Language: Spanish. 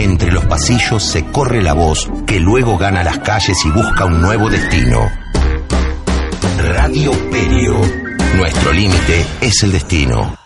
Entre los pasillos se corre la voz que luego gana las calles y busca un nuevo destino. Radio Perio. Nuestro límite es el destino.